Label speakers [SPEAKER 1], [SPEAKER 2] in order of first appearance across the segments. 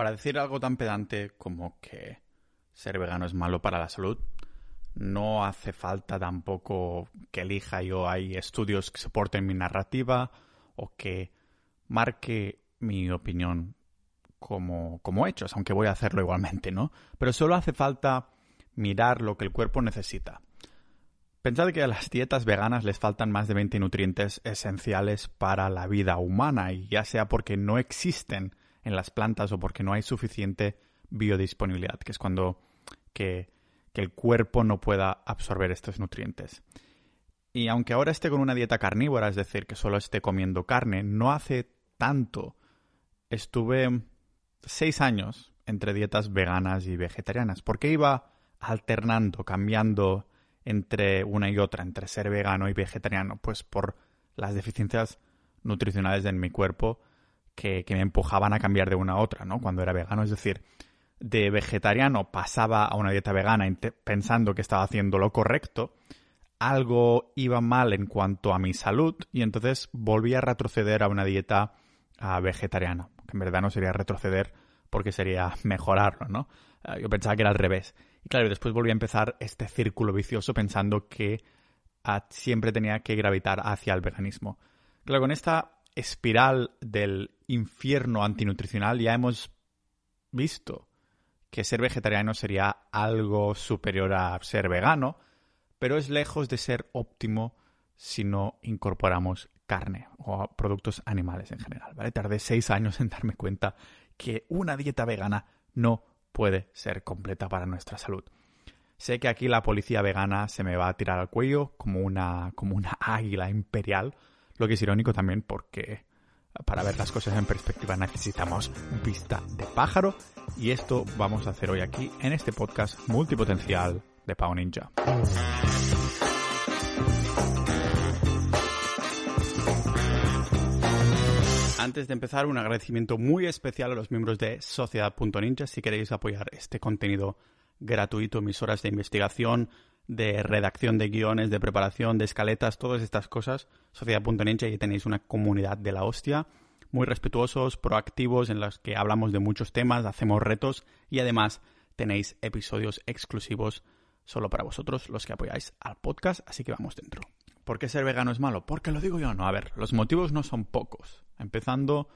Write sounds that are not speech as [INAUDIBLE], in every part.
[SPEAKER 1] Para decir algo tan pedante como que ser vegano es malo para la salud, no hace falta tampoco que elija yo hay estudios que soporten mi narrativa o que marque mi opinión como, como hechos, aunque voy a hacerlo igualmente, ¿no? Pero solo hace falta mirar lo que el cuerpo necesita. Pensad que a las dietas veganas les faltan más de 20 nutrientes esenciales para la vida humana, y ya sea porque no existen en las plantas o porque no hay suficiente biodisponibilidad, que es cuando que, que el cuerpo no pueda absorber estos nutrientes. Y aunque ahora esté con una dieta carnívora, es decir, que solo esté comiendo carne, no hace tanto. Estuve seis años entre dietas veganas y vegetarianas, porque iba alternando, cambiando entre una y otra, entre ser vegano y vegetariano, pues por las deficiencias nutricionales en mi cuerpo que, me empujaban a cambiar de una a otra, ¿no? Cuando era vegano, es decir, de vegetariano pasaba a una dieta vegana pensando que estaba haciendo lo correcto, algo iba mal en cuanto a mi salud y entonces volví a retroceder a una dieta vegetariana, que en verdad no sería retroceder porque sería mejorarlo, ¿no? Ah, yo pensaba que era al revés. Y claro, después volví a empezar este círculo vicioso pensando que ah, siempre tenía que gravitar hacia el veganismo. Claro, con esta espiral del infierno antinutricional ya hemos visto que ser vegetariano sería algo superior a ser vegano, pero es lejos de ser óptimo si no incorporamos carne o productos animales en general. ¿vale? Tardé seis años en darme cuenta que una dieta vegana no puede ser completa para nuestra salud. Sé que aquí la policía vegana se me va a tirar al cuello como una, como una águila imperial, lo que es irónico también porque para ver las cosas en perspectiva necesitamos vista de pájaro y esto vamos a hacer hoy aquí en este podcast multipotencial de Pau Ninja. Antes de empezar, un agradecimiento muy especial a los miembros de Sociedad.ninja. Si queréis apoyar este contenido gratuito, mis horas de investigación, de redacción de guiones, de preparación, de escaletas, todas estas cosas, Sociedad.ninja, y tenéis una comunidad de la hostia, muy respetuosos, proactivos, en los que hablamos de muchos temas, hacemos retos y además tenéis episodios exclusivos solo para vosotros, los que apoyáis al podcast, así que vamos dentro. ¿Por qué ser vegano es malo? Porque lo digo yo, no. A ver, los motivos no son pocos. Empezando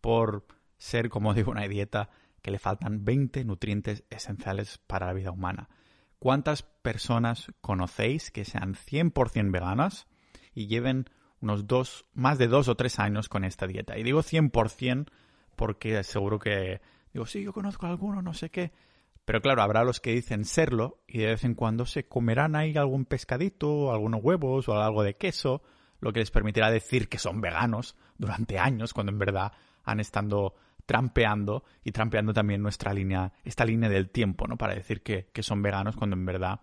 [SPEAKER 1] por ser, como digo, una dieta que le faltan 20 nutrientes esenciales para la vida humana. ¿Cuántas personas conocéis que sean 100% veganas y lleven unos dos, más de dos o tres años con esta dieta? Y digo 100% porque seguro que digo, sí, yo conozco a alguno, no sé qué. Pero claro, habrá los que dicen serlo y de vez en cuando se comerán ahí algún pescadito, algunos huevos o algo de queso, lo que les permitirá decir que son veganos durante años, cuando en verdad han estado trampeando y trampeando también nuestra línea, esta línea del tiempo, ¿no? Para decir que, que son veganos cuando en verdad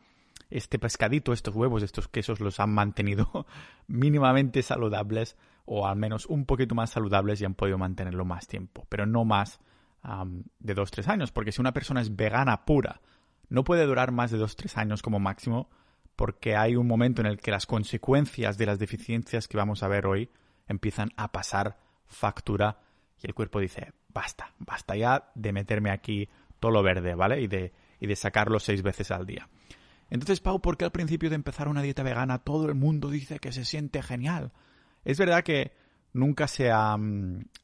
[SPEAKER 1] este pescadito, estos huevos, estos quesos los han mantenido [LAUGHS] mínimamente saludables o al menos un poquito más saludables y han podido mantenerlo más tiempo, pero no más de dos tres años, porque si una persona es vegana pura, no puede durar más de dos tres años como máximo, porque hay un momento en el que las consecuencias de las deficiencias que vamos a ver hoy empiezan a pasar factura y el cuerpo dice, basta, basta ya de meterme aquí todo lo verde, ¿vale? Y de, y de sacarlo seis veces al día. Entonces, Pau, ¿por qué al principio de empezar una dieta vegana todo el mundo dice que se siente genial? Es verdad que nunca se,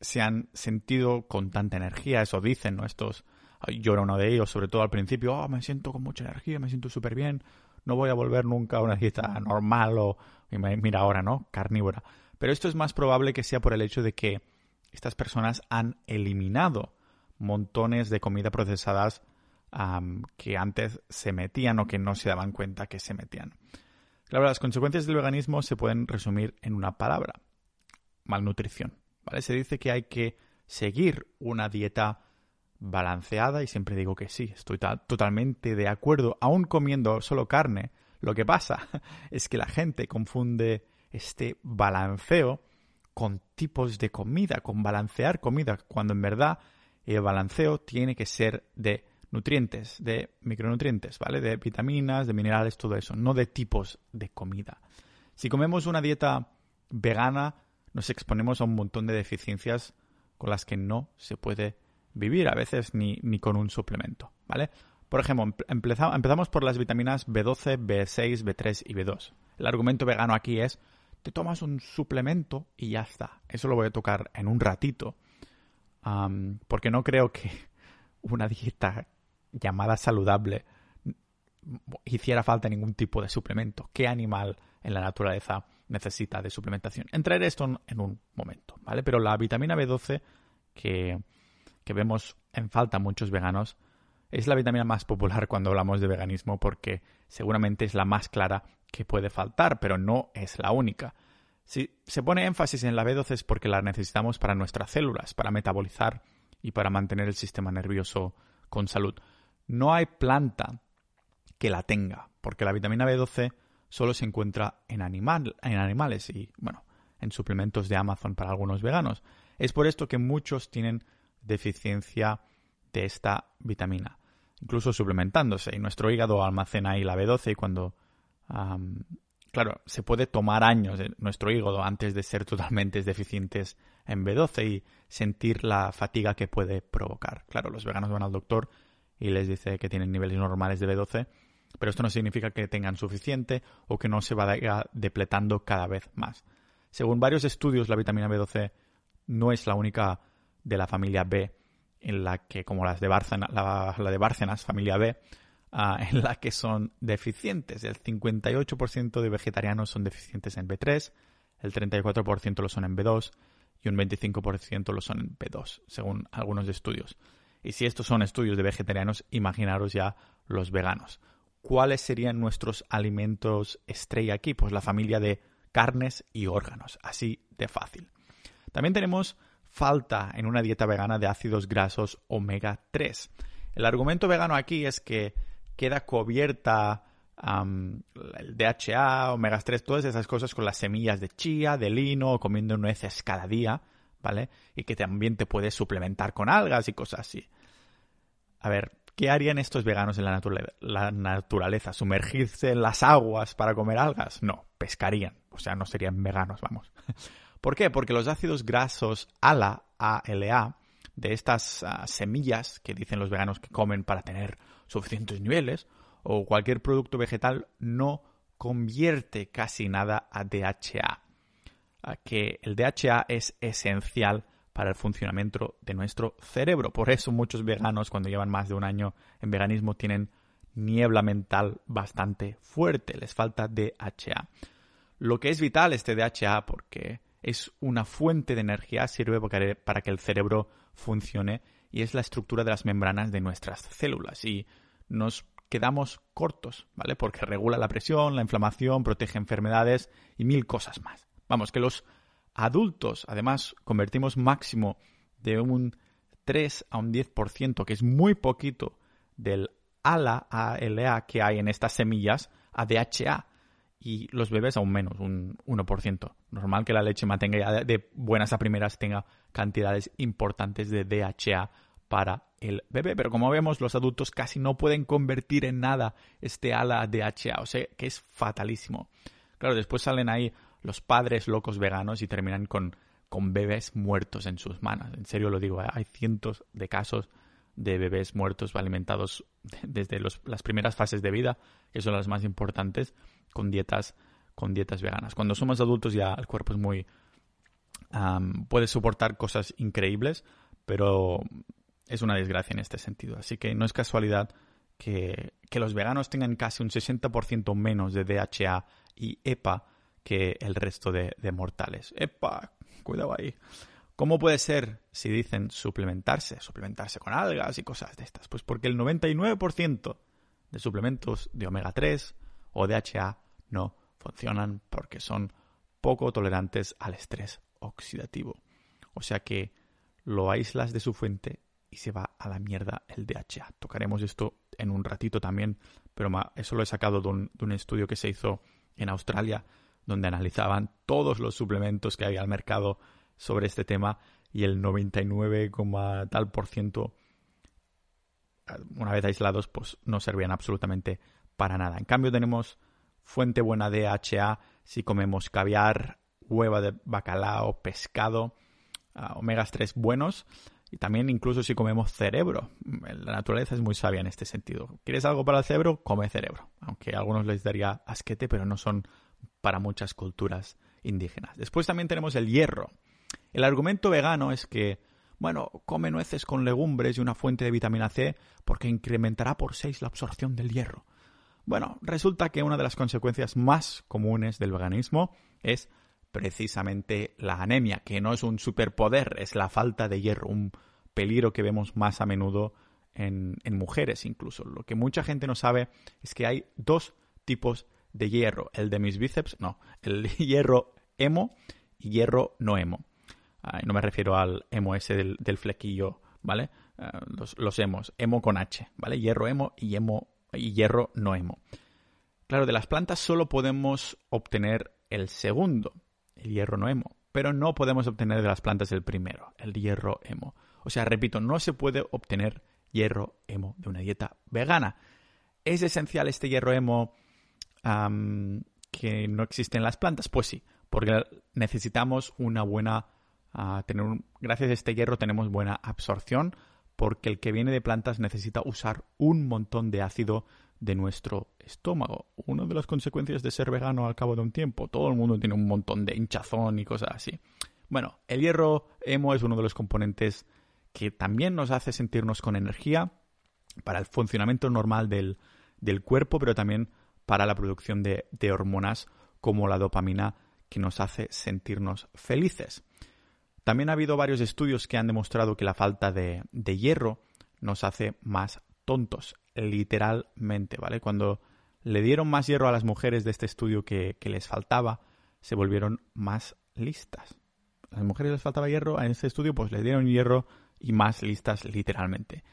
[SPEAKER 1] se han sentido con tanta energía, eso dicen, ¿no? Estos, yo era uno de ellos, sobre todo al principio, oh, me siento con mucha energía, me siento súper bien, no voy a volver nunca a una dieta normal o, mira ahora, ¿no? Carnívora. Pero esto es más probable que sea por el hecho de que estas personas han eliminado montones de comida procesadas que antes se metían o que no se daban cuenta que se metían. Claro, las consecuencias del veganismo se pueden resumir en una palabra, malnutrición. ¿vale? Se dice que hay que seguir una dieta balanceada y siempre digo que sí, estoy totalmente de acuerdo, aún comiendo solo carne. Lo que pasa [LAUGHS] es que la gente confunde este balanceo con tipos de comida, con balancear comida, cuando en verdad el balanceo tiene que ser de nutrientes, de micronutrientes, ¿vale? De vitaminas, de minerales, todo eso, no de tipos de comida. Si comemos una dieta vegana, nos exponemos a un montón de deficiencias con las que no se puede vivir, a veces ni, ni con un suplemento, ¿vale? Por ejemplo, empezamos por las vitaminas B12, B6, B3 y B2. El argumento vegano aquí es, te tomas un suplemento y ya está. Eso lo voy a tocar en un ratito, porque no creo que [LAUGHS] una dieta llamada saludable hiciera falta ningún tipo de suplemento. ¿Qué animal en la naturaleza necesita de suplementación? Entraré esto en un momento, ¿vale? Pero la vitamina B12 que, que vemos en falta muchos veganos es la vitamina más popular cuando hablamos de veganismo porque seguramente es la más clara que puede faltar, pero no es la única. Si se pone énfasis en la B12 es porque la necesitamos para nuestras células, para metabolizar y para mantener el sistema nervioso con salud. No hay planta que la tenga, porque la vitamina B12 solo se encuentra en, animal, en animales y, bueno, en suplementos de Amazon para algunos veganos. Es por esto que muchos tienen deficiencia de esta vitamina, incluso suplementándose. Y nuestro hígado almacena ahí la B12 y cuando... claro, se puede tomar años nuestro hígado antes de ser totalmente deficientes en B12 y sentir la fatiga que puede provocar. Claro, los veganos van al doctor y les dice que tienen niveles normales de B12 pero esto no significa que tengan suficiente o que no se vaya depletando cada vez más. Según varios estudios, la vitamina B12 no es la única de la familia B en la que, como las de Bárcenas, la, de Bárcenas, familia B, ah, [LAUGHS] en la que son deficientes. El 58% de vegetarianos son deficientes en B3, el 34% lo son en B2 y un 25% lo son en B2, según algunos estudios. Y si estos son estudios de vegetarianos, imaginaros ya los veganos. ¿cuáles serían nuestros alimentos estrella aquí? Pues la familia de carnes y órganos, así de fácil. También tenemos falta en una dieta vegana de ácidos grasos omega 3. El argumento vegano aquí es que queda cubierta el DHA, omega 3, todas esas cosas con las semillas de chía, de lino, comiendo nueces cada día, ¿vale? Y que también te puedes suplementar con algas y cosas así. A ver, ¿Qué harían estos veganos en la, naturaleza? ¿Sumergirse en las aguas para comer algas? No, pescarían. O sea, no serían veganos, vamos. ¿Por qué? Porque los ácidos grasos ALA, ALA, de estas ah, semillas que dicen los veganos que comen para tener suficientes niveles, o cualquier producto vegetal, no convierte casi nada a DHA. Ah, que el DHA es esencial para el funcionamiento de nuestro cerebro. Por eso muchos veganos cuando llevan más de un año en veganismo tienen niebla mental bastante fuerte, les falta DHA. Lo que es vital este DHA porque es una fuente de energía, sirve para que el cerebro funcione y es la estructura de las membranas de nuestras células y nos quedamos cortos, ¿vale? Porque regula la presión, la inflamación, protege enfermedades y mil cosas más. Vamos, que los adultos, además, convertimos máximo de un 3 a un 10%, que es muy poquito del ALA, ALA que hay en estas semillas, a DHA. Y los bebés aún menos, un 1%. Normal que la leche mantenga ya de buenas a primeras tenga cantidades importantes de DHA para el bebé. Pero como vemos, los adultos casi no pueden convertir en nada este ALA DHA. O sea, que es fatalísimo. Claro, después salen ahí los padres locos veganos y terminan con, con bebés muertos en sus manos. En serio lo digo, ¿eh? hay cientos de casos de bebés muertos alimentados [LAUGHS] desde las primeras fases de vida, que son las más importantes, con dietas, con dietas veganas. Cuando somos adultos ya el cuerpo es muy... puede soportar cosas increíbles, pero es una desgracia en este sentido. Así que no es casualidad que, que los veganos tengan casi un 60% menos de DHA y EPA que el resto de, mortales. ¡Epa! Cuidado ahí. ¿Cómo puede ser si dicen suplementarse? Suplementarse con algas y cosas de estas. Pues porque el 99% de suplementos de omega 3 o DHA no funcionan porque son poco tolerantes al estrés oxidativo. O sea que lo aíslas de su fuente y se va a la mierda el DHA. Tocaremos esto en un ratito también, pero eso lo he sacado de un, de un estudio que se hizo en Australia donde analizaban todos los suplementos que había al mercado sobre este tema y el 99, tal por ciento, una vez aislados, pues no servían absolutamente para nada. En cambio tenemos fuente buena de DHA si comemos caviar, hueva de bacalao, pescado, uh, omegas 3 buenos y también incluso si comemos cerebro. La naturaleza es muy sabia en este sentido. ¿Quieres algo para el cerebro? Come cerebro. Aunque a algunos les daría asquete, pero no son para muchas culturas indígenas. Después también tenemos el hierro. El argumento vegano es que, bueno, come nueces con legumbres y una fuente de vitamina C porque incrementará por 6 la absorción del hierro. Bueno, resulta que una de las consecuencias más comunes del veganismo es precisamente la anemia, que no es un superpoder, es la falta de hierro, un peligro que vemos más a menudo en, mujeres incluso. Lo que mucha gente no sabe es que hay dos tipos de hierro, el de mis bíceps, no, el [LAUGHS] hierro hemo y hierro no hemo. no me refiero al hemo ese del, flequillo, ¿vale? Ah, los, los, hemos, hemo con H, ¿vale? Hierro hemo y, hemo y hierro no hemo. Claro, de las plantas solo podemos obtener el segundo, el hierro no hemo, pero no podemos obtener de las plantas el primero, el hierro hemo. O sea, repito, no se puede obtener hierro hemo de una dieta vegana. ¿Es esencial este hierro hemo que no existe en las plantas? Pues sí, porque necesitamos una buena... Ah, tener gracias a este hierro tenemos buena absorción, porque el que viene de plantas necesita usar un montón de ácido de nuestro estómago. Una de las consecuencias de ser vegano al cabo de un tiempo. Todo el mundo tiene un montón de hinchazón y cosas así. Bueno, el hierro hemo es uno de los componentes que también nos hace sentirnos con energía para el funcionamiento normal del, cuerpo, pero también para la producción de, hormonas como la dopamina que nos hace sentirnos felices. También ha habido varios estudios que han demostrado que la falta de, de hierro nos hace más tontos, literalmente, ¿vale? Cuando le dieron más hierro a las mujeres de este estudio que, les faltaba, se volvieron más listas. A las mujeres les faltaba hierro, en este estudio pues les dieron hierro y más listas literalmente.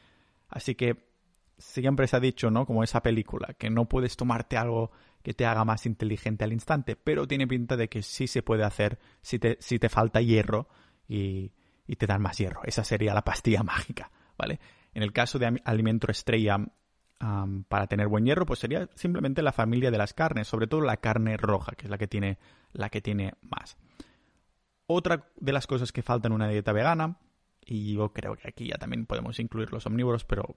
[SPEAKER 1] Así que siempre se ha dicho, ¿no? Como esa película, que no puedes tomarte algo que te haga más inteligente al instante, pero tiene pinta de que sí se puede hacer si te, si te falta hierro y, te dan más hierro. Esa sería la pastilla [LAUGHS] mágica, ¿vale? En el caso de alimento estrella para tener buen hierro, pues sería simplemente la familia de las carnes, sobre todo la carne roja, que es la que tiene, la que tiene más. Otra de las cosas que falta en una dieta vegana, y yo creo que aquí ya también podemos incluir los omnívoros, pero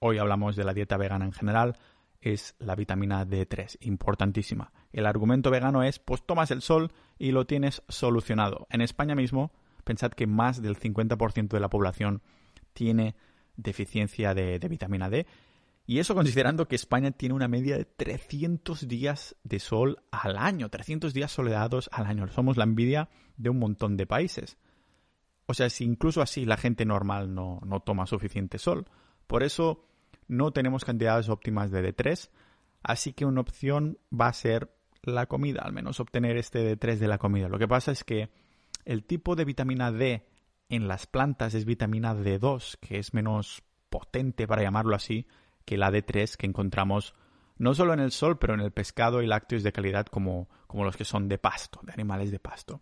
[SPEAKER 1] hoy hablamos de la dieta vegana en general, es la vitamina D3, importantísima. El argumento vegano es, pues tomas el sol y lo tienes solucionado. En España mismo, pensad que más del 50% de la población tiene deficiencia de, vitamina D. Y eso considerando que España tiene una media de 300 días de sol al año, 300 días soleados al año. Somos la envidia de un montón de países. O sea, si incluso así la gente normal no, no toma suficiente sol. Por eso no tenemos cantidades óptimas de D3. Así que una opción va a ser la comida, al menos obtener este D3 de la comida. Lo que pasa es que el tipo de vitamina D en las plantas es vitamina D2, que es menos potente, para llamarlo así, que la D3 que encontramos no solo en el sol, pero en el pescado y lácteos de calidad como, como los que son de pasto, de animales de pasto.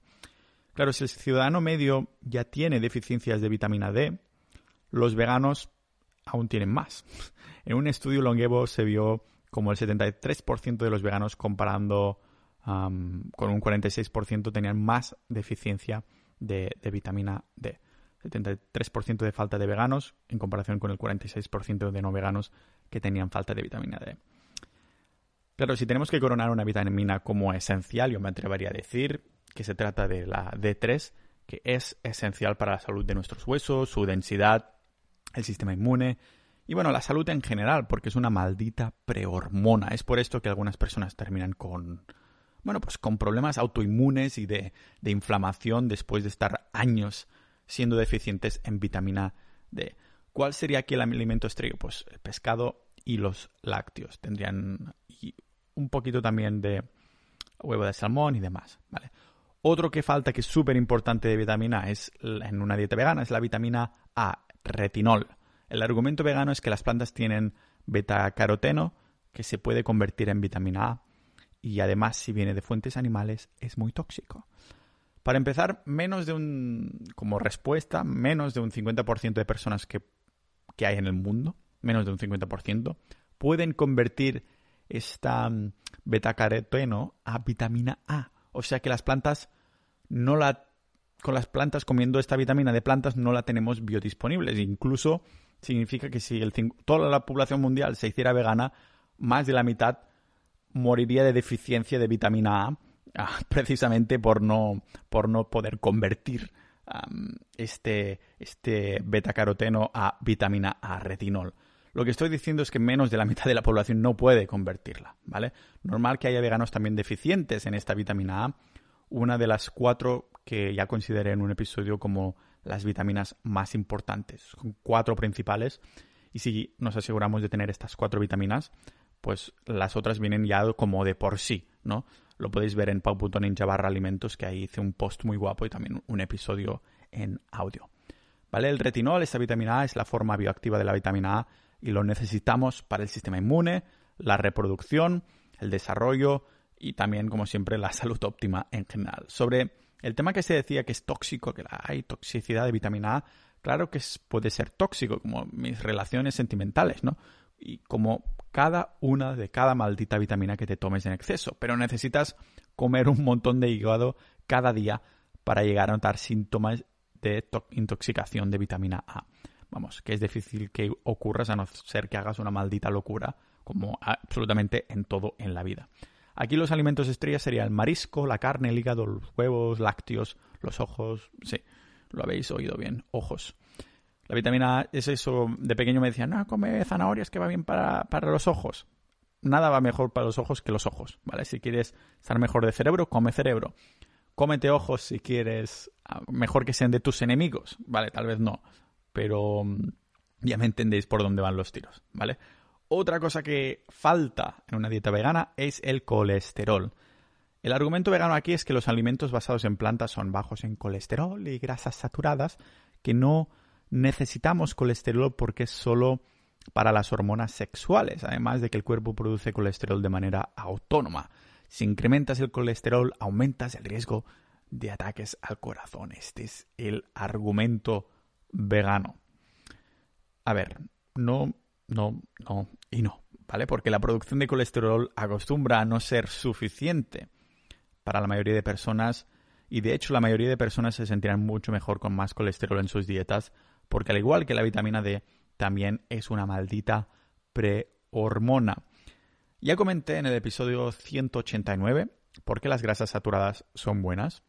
[SPEAKER 1] Claro, si el ciudadano medio ya tiene deficiencias de vitamina D, los veganos aún tienen más. [LAUGHS] En un estudio longevo se vio como el 73% de los veganos comparando con un 46% tenían más deficiencia de, vitamina D. 73% de falta de veganos en comparación con el 46% de no veganos que tenían falta de vitamina D. Claro, si tenemos que coronar una vitamina como esencial, yo me atrevería a decir que se trata de la D3, que es esencial para la salud de nuestros huesos, su densidad, el sistema inmune y bueno, la salud en general, porque es una maldita prehormona. Es por esto que algunas personas terminan con bueno, pues con problemas autoinmunes y de, inflamación después de estar años siendo deficientes en vitamina D. ¿Cuál sería aquí el alimento estrella? Pues el pescado y los lácteos. Tendrían un poquito también de huevo de salmón y demás, ¿vale? Otro que falta que es súper importante de vitamina es en una dieta vegana es la vitamina A, retinol. El argumento vegano es que las plantas tienen beta-caroteno que se puede convertir en vitamina A y además si viene de fuentes animales es muy tóxico. Para empezar, menos de un, como respuesta, menos de un 50% de personas que, que hay en el mundo, menos de un 50%, pueden convertir esta mm, betacaroteno a vitamina A. O sea que las plantas no la con las plantas comiendo esta vitamina de plantas no la tenemos biodisponibles. Incluso significa que si el, toda la población mundial se hiciera vegana, más de la mitad moriría de deficiencia de vitamina A, ah, [LAUGHS] precisamente por no, por no poder convertir este, este betacaroteno a vitamina A retinol. Lo que estoy diciendo es que menos de la mitad de la población no puede convertirla, ¿vale? Normal que haya veganos también deficientes en esta vitamina A, una de las cuatro que ya consideré en un episodio como las vitaminas más importantes. Cuatro principales y si nos aseguramos de tener estas cuatro vitaminas, pues las otras vienen ya como de por sí, ¿no? Lo podéis ver en pau.ninja barra alimentos, que ahí hice un post muy guapo y también un episodio en audio. ¿Vale? El retinol, esta vitamina A, es la forma bioactiva de la vitamina A y lo necesitamos para el sistema inmune, la reproducción, el desarrollo y también, como siempre, la salud óptima en general. Sobre el tema que se decía que es tóxico, que hay toxicidad de vitamina A, claro que puede ser tóxico, como mis relaciones sentimentales, ¿no? Y como cada una de cada maldita vitamina que te tomes en exceso. Pero necesitas comer un montón de hígado cada día para llegar a notar síntomas de intoxicación de vitamina A vamos, que es difícil que ocurra a no ser que hagas una maldita locura, como absolutamente en todo en la vida. Aquí los alimentos estrellas serían el marisco, la carne, el hígado, los huevos, lácteos, los ojos. Sí, lo habéis oído bien, ojos. La vitamina A es eso. De pequeño me decían, no, come zanahorias que va bien para, los ojos. Nada va mejor para los ojos que los ojos, ¿vale? Si quieres estar mejor de cerebro, come cerebro. Cómete ojos si quieres ah, mejor que sean de tus enemigos, ¿vale? Tal vez no pero mm, ya me entendéis por dónde van los tiros, ¿vale? Otra cosa que falta en una dieta vegana es el colesterol. El argumento vegano aquí es que los alimentos basados en plantas son bajos en colesterol y grasas saturadas, que no necesitamos colesterol porque es solo para las hormonas sexuales, además de que el cuerpo produce colesterol de manera autónoma. Si incrementas el colesterol, aumentas el riesgo de ataques al corazón. Este es el argumento vegano. A ver, no, no, no y no, ¿vale? Porque la producción de colesterol acostumbra a no ser suficiente para la mayoría de personas y de hecho la mayoría de personas se sentirán mucho mejor con más colesterol en sus dietas porque al igual que la vitamina D también es una maldita prehormona. Ya comenté en el episodio 189 por qué las grasas saturadas son buenas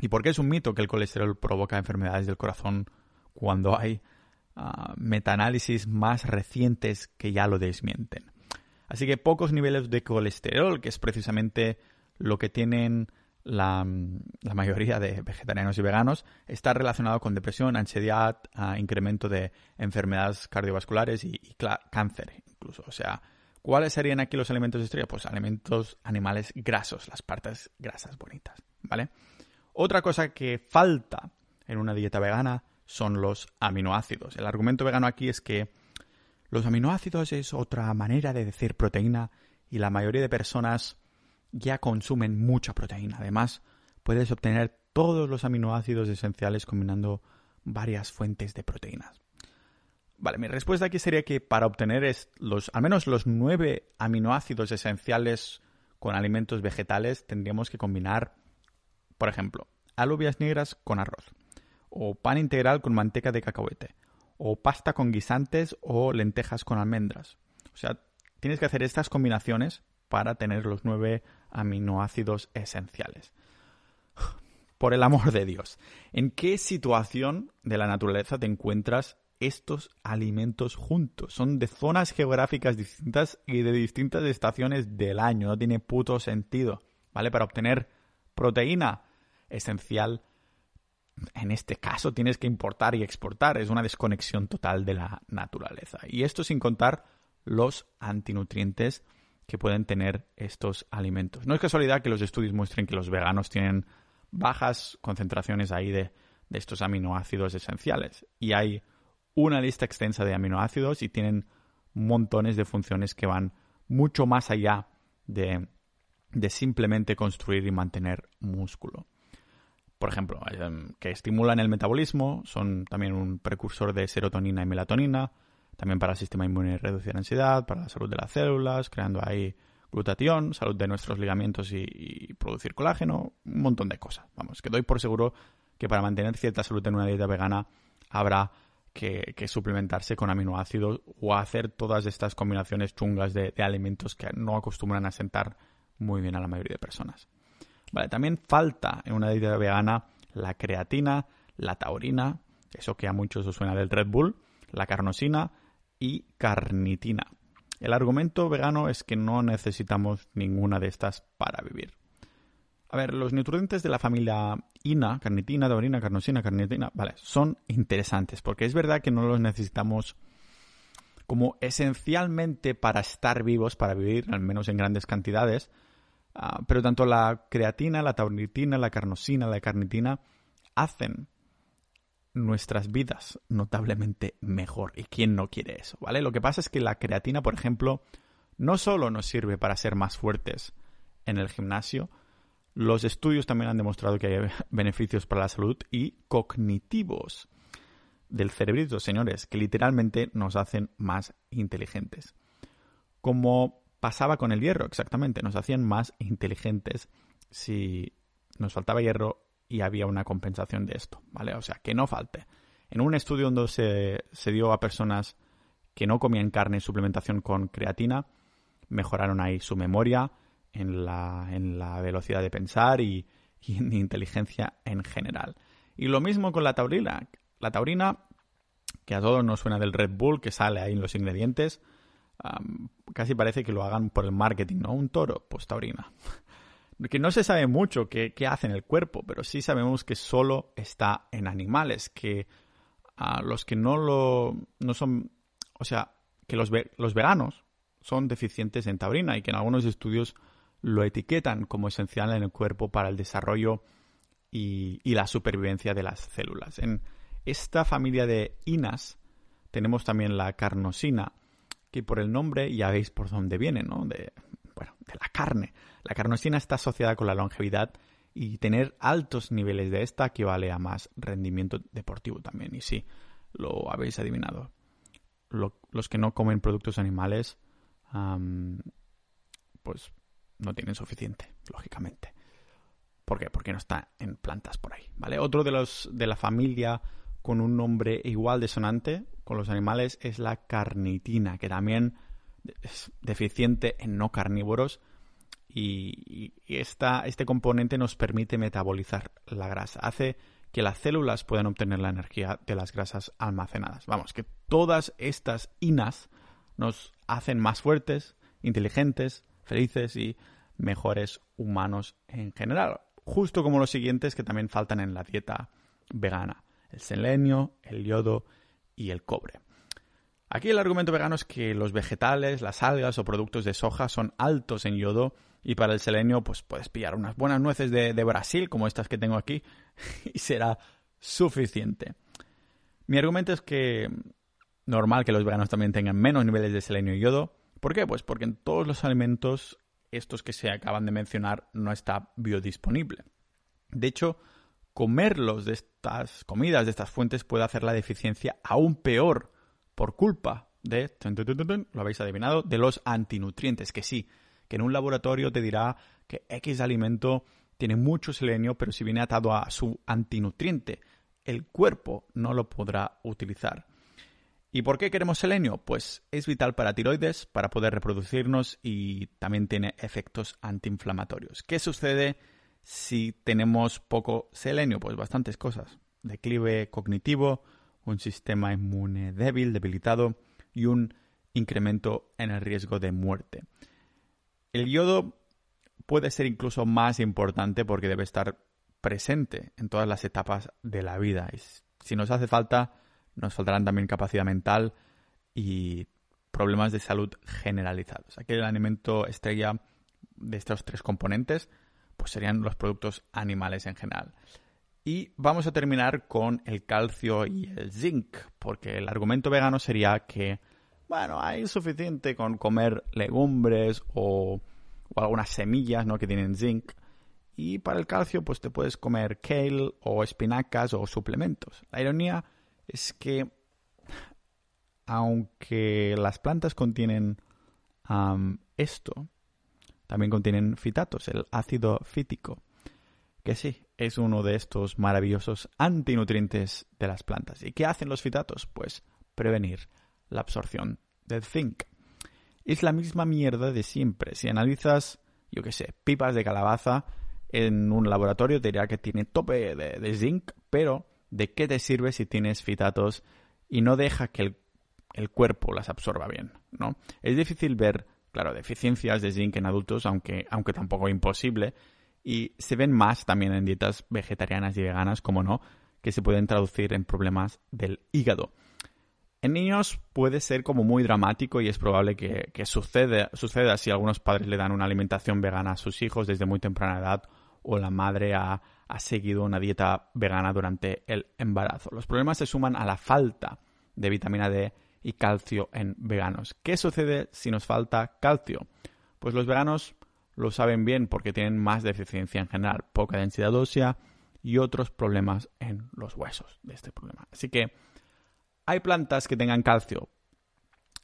[SPEAKER 1] y por qué es un mito que el colesterol provoca enfermedades del corazón cuando hay uh, metaanálisis más recientes que ya lo desmienten. Así que pocos niveles de colesterol, que es precisamente lo que tienen la, mayoría de vegetarianos y veganos, está relacionado con depresión, ansiedad, uh, incremento de enfermedades cardiovasculares y, y cáncer incluso. O sea, ¿cuáles serían aquí los alimentos estrella? Pues alimentos animales grasos, las partes grasas bonitas, ¿vale? Otra cosa que falta en una dieta vegana son los aminoácidos. El argumento vegano aquí es que los aminoácidos es otra manera de decir proteína y la mayoría de personas ya consumen mucha proteína. Además, puedes obtener todos los aminoácidos esenciales combinando varias fuentes de proteínas. Vale, mi respuesta aquí sería que para obtener los, al menos los nueve aminoácidos esenciales con alimentos vegetales tendríamos que combinar, por ejemplo, alubias negras con arroz, o pan integral con manteca de cacahuete, o pasta con guisantes o lentejas con almendras. O sea, tienes que hacer estas combinaciones para tener los nueve aminoácidos esenciales. Por el amor de Dios, ¿en qué situación de la naturaleza te encuentras estos alimentos juntos? Son de zonas geográficas distintas y de distintas estaciones del año. No tiene puto sentido, ¿vale? Para obtener proteína esencial en este caso tienes que importar y exportar. Es una desconexión total de la naturaleza. Y esto sin contar los antinutrientes que pueden tener estos alimentos. No es casualidad que los estudios muestren que los veganos tienen bajas concentraciones ahí de, estos aminoácidos esenciales. Y hay una lista extensa de aminoácidos y tienen montones de funciones que van mucho más allá de simplemente construir y mantener músculo por ejemplo, em, que estimulan el metabolismo, son también un precursor de serotonina y melatonina, también para el sistema inmune reducir ansiedad, para la salud de las células, creando ahí glutatión, salud de nuestros ligamentos y, producir colágeno, un montón de cosas. Vamos, que doy por seguro que para mantener cierta salud en una dieta vegana habrá que, suplementarse con aminoácidos o hacer todas estas combinaciones chungas de, alimentos que no acostumbran a sentar muy bien a la mayoría de personas. Vale, también falta en una dieta vegana la creatina, la taurina, eso que a muchos os suena del Red Bull, la carnosina y carnitina. El argumento vegano es que no necesitamos ninguna de estas para vivir. A ver, los nutrientes de la familia INA, carnitina, taurina, carnosina, carnitina, vale, son interesantes porque es verdad que no los necesitamos como esencialmente para estar vivos, para vivir, al menos en grandes cantidades, ah, pero tanto la creatina, la tauritina, la carnosina, la carnitina hacen nuestras vidas notablemente mejor. ¿Y quién no quiere eso? ¿Vale? Lo que pasa es que la creatina, por ejemplo, no solo nos sirve para ser más fuertes en el gimnasio, los estudios también han demostrado que hay [LAUGHS] beneficios para la salud y cognitivos del cerebrito, señores, que literalmente nos hacen más inteligentes. Como pasaba con el hierro, exactamente, nos hacían más inteligentes si nos faltaba hierro y había una compensación de esto, ¿vale? O sea, que no falte. En un estudio donde se, se dio a personas que no comían carne y suplementación con creatina, mejoraron ahí su memoria, en la, en la velocidad de pensar y, en inteligencia en general. Y lo mismo con la taurina. La taurina, que a todos nos suena del Red Bull, que sale ahí en los ingredientes, casi parece que lo hagan por el marketing, ¿no? Un toro, pues taurina que no se sabe mucho qué, hace en el cuerpo, pero sí sabemos que solo está en animales, que a los que no lo no son, o sea, que los, los veganos son deficientes en taurina y que en algunos estudios lo etiquetan como esencial en el cuerpo para el desarrollo y, y la supervivencia de las células. En esta familia de inas tenemos también la carnosina, que por el nombre ya veis por dónde viene, ¿no? Bueno, de la carne. La carnosina está asociada con la longevidad y tener altos niveles de esta equivale a más rendimiento deportivo también. Y sí, lo habéis adivinado. los que no comen productos animales, pues no tienen suficiente, lógicamente. ¿Por qué? Porque no está en plantas por ahí, ¿vale? Otro de los de la familia con un nombre igual de sonante con los animales es la carnitina, que también es deficiente en no carnívoros y, este componente nos permite metabolizar la grasa, hace que las células puedan obtener la energía de las grasas almacenadas. Vamos, que todas estas inas nos hacen más fuertes, inteligentes, felices y mejores humanos en general. Justo como los siguientes que también faltan en la dieta vegana. El selenio, el yodo y el cobre. Aquí el argumento vegano es que los vegetales, las algas o productos de soja son altos en yodo y para el selenio pues puedes pillar unas buenas nueces de, Brasil como estas que tengo aquí [LAUGHS] y será suficiente. Mi argumento es que normal que los veganos también tengan menos niveles de selenio y yodo. ¿Por qué? Pues porque en todos los alimentos estos que se acaban de mencionar no está biodisponible. De hecho, comerlos de estas comidas, de estas fuentes, puede hacer la deficiencia aún peor por culpa de, lo habéis adivinado, de los antinutrientes, que sí, que en un laboratorio te dirá que X alimento tiene mucho selenio, pero si viene atado a su antinutriente, el cuerpo no lo podrá utilizar. ¿Y por qué queremos selenio? Pues es vital para tiroides, para poder reproducirnos y también tiene efectos antiinflamatorios. ¿Qué sucede si tenemos poco selenio? Pues bastantes cosas. Declive cognitivo, un sistema inmune débil, debilitado y un incremento en el riesgo de muerte. El yodo puede ser incluso más importante porque debe estar presente en todas las etapas de la vida. Y si nos hace falta, nos faltarán también capacidad mental y problemas de salud generalizados. Aquí el alimento estrella de estos tres componentes pues serían los productos animales en general. Y vamos a terminar con el calcio y el zinc, porque el argumento vegano sería que, bueno, hay suficiente con comer legumbres o, algunas semillas ¿no? que tienen zinc. Y para el calcio, pues te puedes comer kale o espinacas o suplementos. La ironía es que, aunque las plantas contienen esto, también contienen fitatos, el ácido fítico que sí, es uno de estos maravillosos antinutrientes de las plantas. ¿Y qué hacen los fitatos? Pues prevenir la absorción del zinc. Es la misma mierda de siempre. Si analizas, yo qué sé, pipas de calabaza en un laboratorio, te dirá que tiene tope de, zinc, pero ¿de qué te sirve si tienes fitatos y no deja que el, el cuerpo las absorba bien? ¿no? Es difícil ver, claro, deficiencias de zinc en adultos, aunque, aunque tampoco imposible, y se ven más también en dietas vegetarianas y veganas, como no, que se pueden traducir en problemas del hígado. En niños puede ser como muy dramático y es probable que, suceda, suceda si algunos padres le dan una alimentación vegana a sus hijos desde muy temprana edad o la madre ha, ha seguido una dieta vegana durante el embarazo. Los problemas se suman a la falta de vitamina D y calcio en veganos. ¿Qué sucede si nos falta calcio? Pues los veganos lo saben bien porque tienen más deficiencia en general, poca densidad ósea y otros problemas en los huesos de este problema. Así que hay plantas que tengan calcio,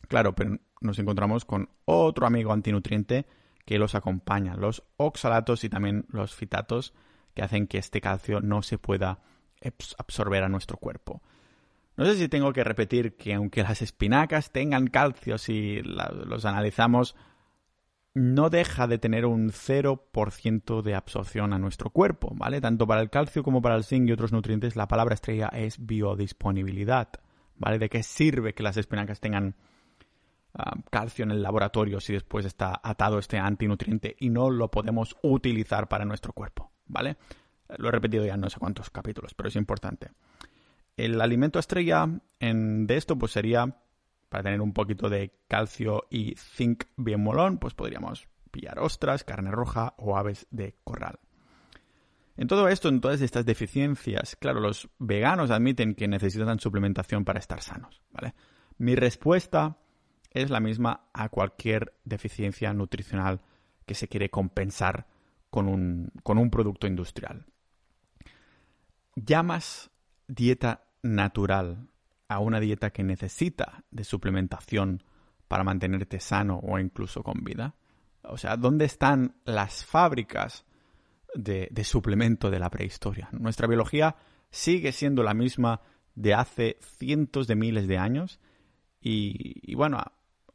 [SPEAKER 1] claro, pero nos encontramos con otro amigo antinutriente que los acompaña, los oxalatos y también los fitatos, que hacen que este calcio no se pueda absorber a nuestro cuerpo. No sé si tengo que repetir que aunque las espinacas tengan calcio, si los analizamos, no deja de tener un 0% de absorción a nuestro cuerpo, ¿vale? Tanto para el calcio como para el zinc y otros nutrientes, la palabra estrella es biodisponibilidad. ¿vale? ¿De qué sirve que las espinacas tengan ah, calcio en el laboratorio si después está atado este antinutriente y no lo podemos utilizar para nuestro cuerpo, ¿vale? Lo he repetido ya no sé cuántos capítulos, pero es importante. El alimento estrella en, de esto pues sería, para tener un poquito de calcio y zinc bien molón, pues podríamos pillar ostras, carne roja o aves de corral. En todo esto, en todas estas deficiencias, claro, los veganos admiten que necesitan suplementación para estar sanos, ¿vale? Mi respuesta es la misma a cualquier deficiencia nutricional que se quiere compensar con un, con un producto industrial. ¿Llamas dieta natural a una dieta que necesita de suplementación para mantenerte sano o incluso con vida? O sea, ¿dónde están las fábricas de, suplemento de la prehistoria. Nuestra biología sigue siendo la misma de hace cientos de miles de años y, bueno, a,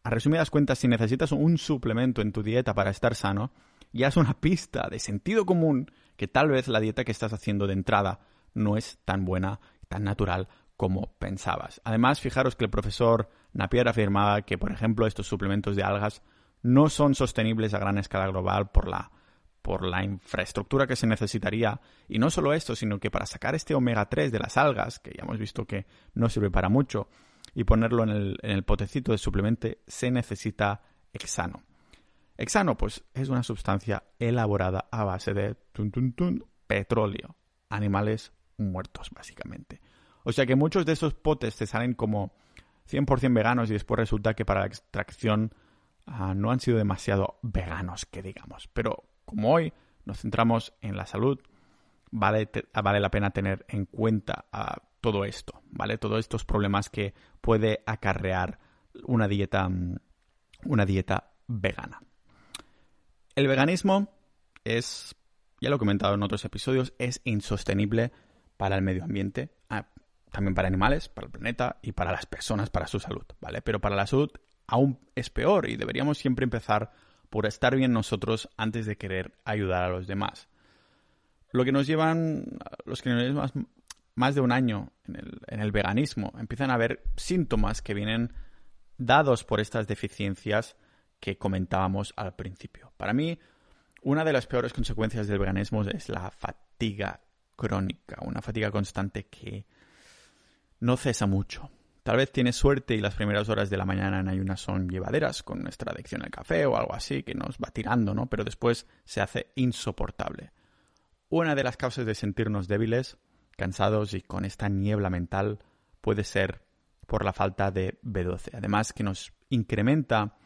[SPEAKER 1] resumidas cuentas, si necesitas un suplemento en tu dieta para estar sano, ya es una pista de sentido común que tal vez la dieta que estás haciendo de entrada no es tan buena, tan natural como pensabas. Además, fijaros que el profesor Napier afirmaba que, por ejemplo, estos suplementos de algas no son sostenibles a gran escala global por la por la infraestructura que se necesitaría. Y no solo esto, sino que para sacar este omega 3 de las algas, que ya hemos visto que no sirve para mucho, y ponerlo en el, en el potecito de suplemente, se necesita hexano. Hexano, pues, es una sustancia elaborada a base de petróleo, animales muertos, básicamente. O sea que muchos de esos potes te salen como 100% veganos y después resulta que para la extracción ah, no han sido demasiado veganos, que digamos. Pero como hoy nos centramos en la salud, vale, vale la pena tener en cuenta ah, todo esto, ¿vale? Todos estos problemas que puede acarrear una dieta, mm, una dieta vegana. El veganismo es, ya lo he comentado en otros episodios, es insostenible para el medio ambiente, ah, también para animales, para el planeta y para las personas, para su salud, ¿vale? Pero para la salud aún es peor y deberíamos siempre empezar por estar bien nosotros antes de querer ayudar a los demás. Lo que nos llevan los que más, más de un año en el, en el veganismo, empiezan a haber síntomas que vienen dados por estas deficiencias que comentábamos al principio. Para mí, una de las peores consecuencias del veganismo es la fatiga crónica, una fatiga constante que no cesa mucho. Tal vez tienes suerte y las primeras horas de la mañana en ayunas son llevaderas, con nuestra adicción al café o algo así, que nos va tirando, ¿no? Pero después se hace insoportable. Una de las causas de sentirnos débiles, cansados y con esta niebla mental puede ser por la falta de B12. Además que nos incrementa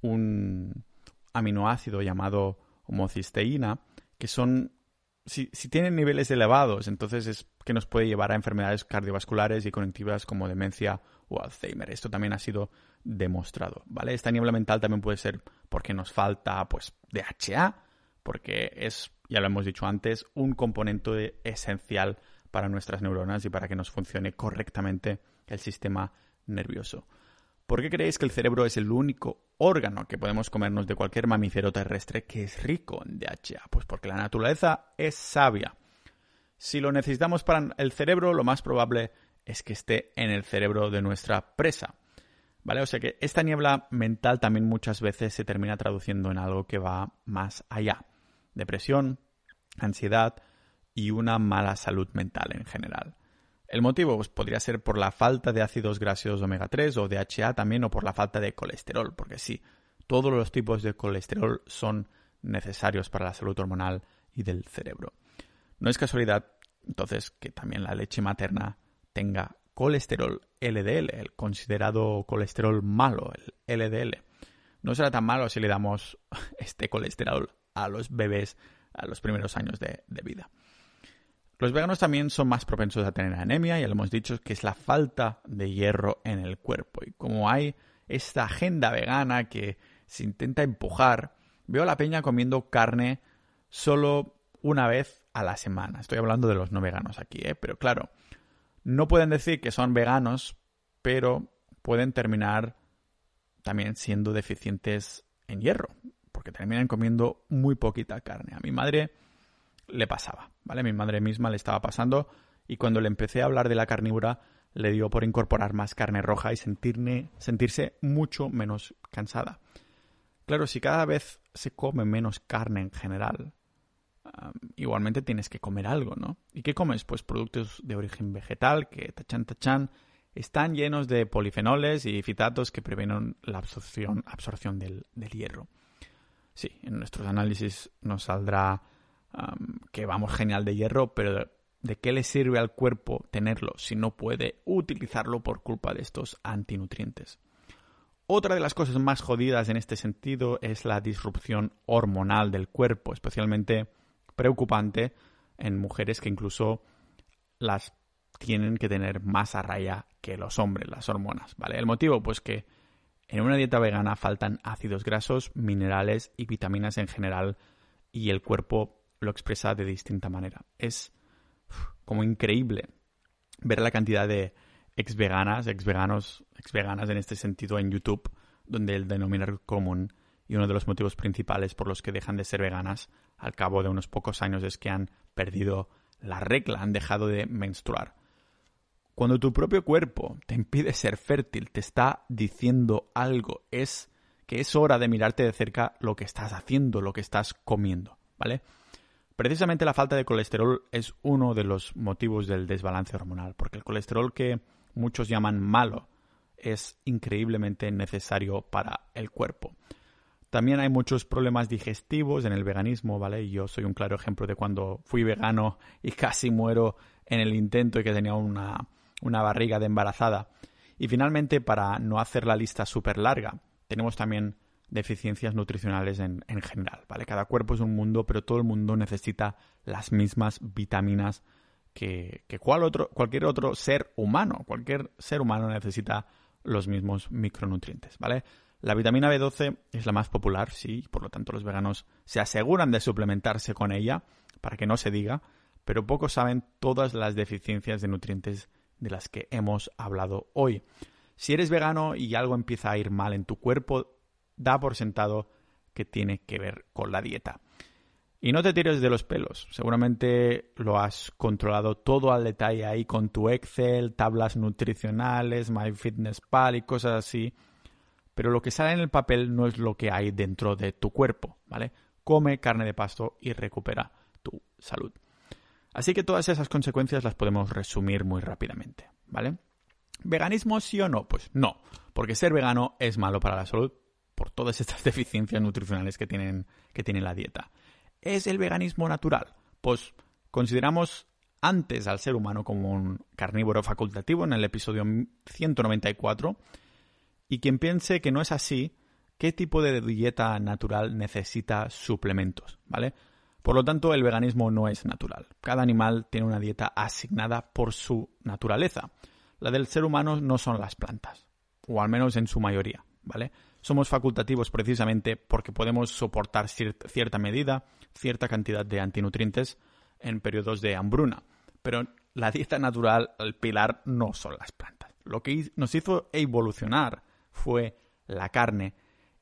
[SPEAKER 1] un aminoácido llamado homocisteína, que son si, tienen niveles elevados, entonces es que nos puede llevar a enfermedades cardiovasculares y conectivas como demencia o Alzheimer. Esto también ha sido demostrado, ¿vale? Esta niebla mental también puede ser porque nos falta, pues, DHA, porque es, ya lo hemos dicho antes, un componente esencial para nuestras neuronas y para que nos funcione correctamente el sistema nervioso. ¿Por qué creéis que el cerebro es el único órgano que podemos comernos de cualquier mamífero terrestre que es rico en DHA? Pues porque la naturaleza es sabia. Si lo necesitamos para el cerebro, lo más probable es que esté en el cerebro de nuestra presa. ¿Vale? O sea que esta niebla mental también muchas veces se termina traduciendo en algo que va más allá. Depresión, ansiedad y una mala salud mental en general. El motivo pues, podría ser por la falta de ácidos grasos omega 3 o DHA también o por la falta de colesterol, porque sí, todos los tipos de colesterol son necesarios para la salud hormonal y del cerebro. No es casualidad, entonces, que también la leche materna tenga colesterol LDL, el considerado colesterol malo, el LDL. No será tan malo si le damos [LAUGHS] este colesterol a los bebés a los primeros años de vida. Los veganos también son más propensos a tener anemia, ya lo hemos dicho, que es la falta de hierro en el cuerpo. Y como hay esta agenda vegana que se intenta empujar, veo a la peña comiendo carne solo una vez a la semana. Estoy hablando de los no veganos aquí, ¿eh? pero claro, no pueden decir que son veganos, pero pueden terminar también siendo deficientes en hierro, porque terminan comiendo muy poquita carne. A mi madre le pasaba, ¿vale? Mi madre misma le estaba pasando y cuando le empecé a hablar de la carnívora le dio por incorporar más carne roja y sentirse mucho menos cansada. Claro, si cada vez se come menos carne en general, igualmente tienes que comer algo, ¿no? ¿Y qué comes? Pues productos de origen vegetal que, tachan tachan, están llenos de polifenoles y fitatos que previenen la absorción, absorción del, del hierro. Sí, en nuestros análisis nos saldrá que vamos genial de hierro, pero ¿de qué le sirve al cuerpo tenerlo si no puede utilizarlo por culpa de estos antinutrientes? Otra de las cosas más jodidas en este sentido es la disrupción hormonal del cuerpo, especialmente preocupante en mujeres que incluso las tienen que tener más a raya que los hombres, las hormonas, ¿vale? El motivo, pues que en una dieta vegana faltan ácidos grasos, minerales y vitaminas en general y el cuerpo lo expresa de distinta manera. Es como increíble ver la cantidad de ex veganas, ex veganos, ex veganas en este sentido en YouTube, donde el denominador común y uno de los motivos principales por los que dejan de ser veganas al cabo de unos pocos años es que han perdido la regla, han dejado de menstruar. Cuando tu propio cuerpo te impide ser fértil, te está diciendo algo, es que es hora de mirarte de cerca lo que estás haciendo, lo que estás comiendo, ¿vale? Precisamente la falta de colesterol es uno de los motivos del desbalance hormonal, porque el colesterol que muchos llaman malo es increíblemente necesario para el cuerpo. También hay muchos problemas digestivos en el veganismo, ¿vale? Y yo soy un claro ejemplo de cuando fui vegano y casi muero en el intento y que tenía una, una barriga de embarazada. Y finalmente, para no hacer la lista súper larga, tenemos también deficiencias nutricionales en, general, ¿vale? Cada cuerpo es un mundo, pero todo el mundo necesita las mismas vitaminas que, otro, cualquier otro ser humano. Cualquier ser humano necesita los mismos micronutrientes, ¿vale? La vitamina B12 es la más popular, sí, por lo tanto los veganos se aseguran de suplementarse con ella, para que no se diga, pero pocos saben todas las deficiencias de nutrientes de las que hemos hablado hoy. Si eres vegano y algo empieza a ir mal en tu cuerpo, da por sentado que tiene que ver con la dieta. Y no te tires de los pelos. Seguramente lo has controlado todo al detalle ahí con tu Excel, tablas nutricionales, MyFitnessPal y cosas así. Pero lo que sale en el papel no es lo que hay dentro de tu cuerpo, ¿vale? Come carne de pasto y recupera tu salud. Así que todas esas consecuencias las podemos resumir muy rápidamente, ¿vale? ¿Veganismo sí o no? Pues no, porque ser vegano es malo para la salud, por todas estas [LAUGHS] deficiencias nutricionales que, tienen, que tiene la dieta. ¿Es el veganismo natural? Pues consideramos antes al ser humano como un carnívoro facultativo en el episodio 194 y quien piense que no es así, ¿qué tipo de dieta natural necesita suplementos? ¿Vale? Por lo tanto, el veganismo no es natural. Cada animal tiene una dieta asignada por su naturaleza. La del ser humano no son las plantas, o al menos en su mayoría. ¿vale? Somos facultativos precisamente porque podemos soportar cierta medida, cierta cantidad de antinutrientes en periodos de hambruna. Pero la dieta natural, el pilar, no son las plantas. Lo que nos hizo evolucionar fue la carne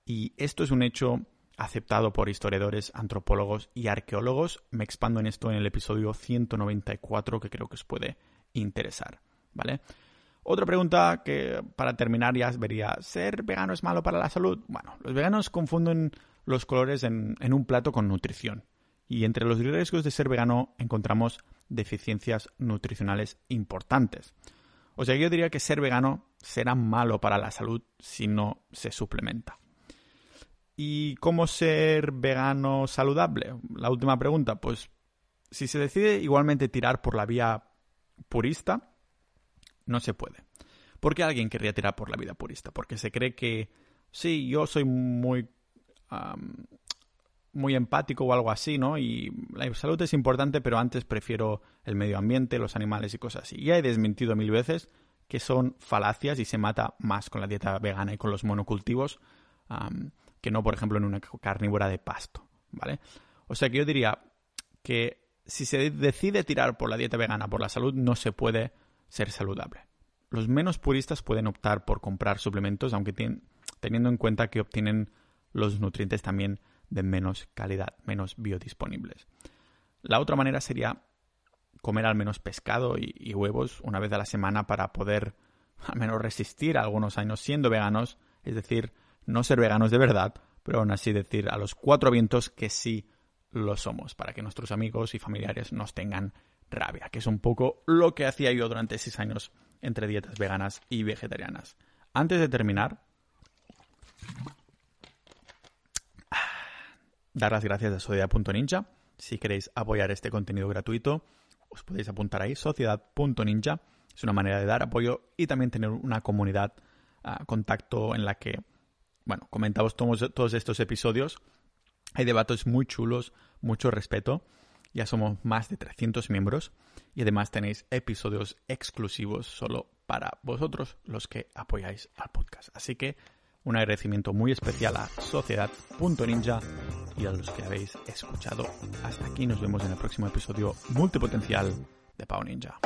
[SPEAKER 1] y esto es un hecho aceptado por historiadores, antropólogos y arqueólogos. Me expando en esto en el episodio 194 que creo que os puede interesar, ¿vale? Otra pregunta que para terminar ya vería, ¿ser vegano es malo para la salud? Bueno, los veganos confunden los colores en, un plato con nutrición. Y entre los riesgos de ser vegano encontramos deficiencias nutricionales importantes. O sea, yo diría que ser vegano será malo para la salud si no se suplementa. ¿Y cómo ser vegano saludable? La última pregunta, pues si se decide igualmente tirar por la vía purista, no se puede. ¿Por qué alguien querría tirar por la vida purista? Porque se cree que sí, yo soy muy muy empático o algo así, ¿no? Y la salud es importante, pero antes prefiero el medio ambiente, los animales y cosas así. Ya he desmentido mil veces que son falacias y se mata más con la dieta vegana y con los monocultivos que no, por ejemplo, en una carnívora de pasto, ¿vale? O sea que yo diría que si se decide tirar por la dieta vegana por la salud, no se puede ser saludable. Los menos puristas pueden optar por comprar suplementos, aunque teniendo en cuenta que obtienen los nutrientes también de menos calidad, menos biodisponibles. La otra manera sería comer al menos pescado y, huevos una vez a la semana para poder [LAUGHS] al menos resistir algunos años siendo veganos, es decir, no ser veganos de verdad, pero aún así decir a los cuatro vientos que sí lo somos, para que nuestros amigos y familiares nos tengan rabia, que es un poco lo que hacía yo durante seis años entre dietas veganas y vegetarianas. Antes de terminar, dar las gracias a Sociedad.ninja. Si queréis apoyar este contenido gratuito, os podéis apuntar ahí, sociedad.ninja. Es una manera de dar apoyo y también tener una comunidad, uh, contacto en la que, bueno, comentamos todos, todos estos episodios. Hay debates muy chulos, mucho respeto. Ya somos más de 300 miembros y además tenéis episodios exclusivos solo para vosotros, los que apoyáis al podcast. Así que un agradecimiento muy especial a Sociedad.ninja y a los que habéis escuchado hasta aquí. Nos vemos en el próximo episodio multipotencial de Pau Ninja.